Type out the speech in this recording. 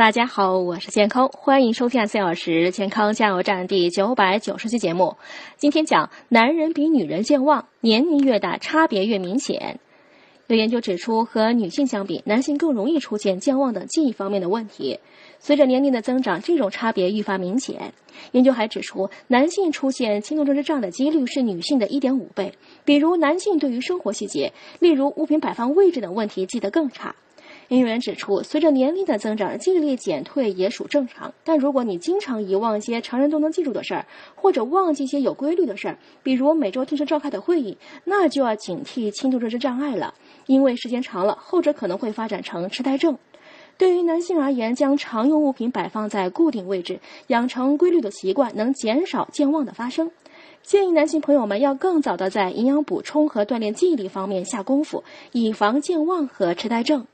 大家好，我是健康，欢迎收听四小时健康加油站第九百九十期节目。今天讲男人比女人健忘，年龄越大差别越明显。有研究指出，和女性相比，男性更容易出现健忘等记忆方面的问题。随着年龄的增长，这种差别愈发明显。研究还指出，男性出现轻度认知障碍的几率是女性的一点五倍。比如，男性对于生活细节，例如物品摆放位置等问题记得更差。研究员指出，随着年龄的增长，记忆力减退也属正常。但如果你经常遗忘一些常人都能记住的事儿，或者忘记一些有规律的事儿，比如每周定时召开的会议，那就要警惕轻度认知障碍了。因为时间长了，后者可能会发展成痴呆症。对于男性而言，将常用物品摆放在固定位置，养成规律的习惯，能减少健忘的发生。建议男性朋友们要更早的在营养补充和锻炼记忆力方面下功夫，以防健忘和痴呆症。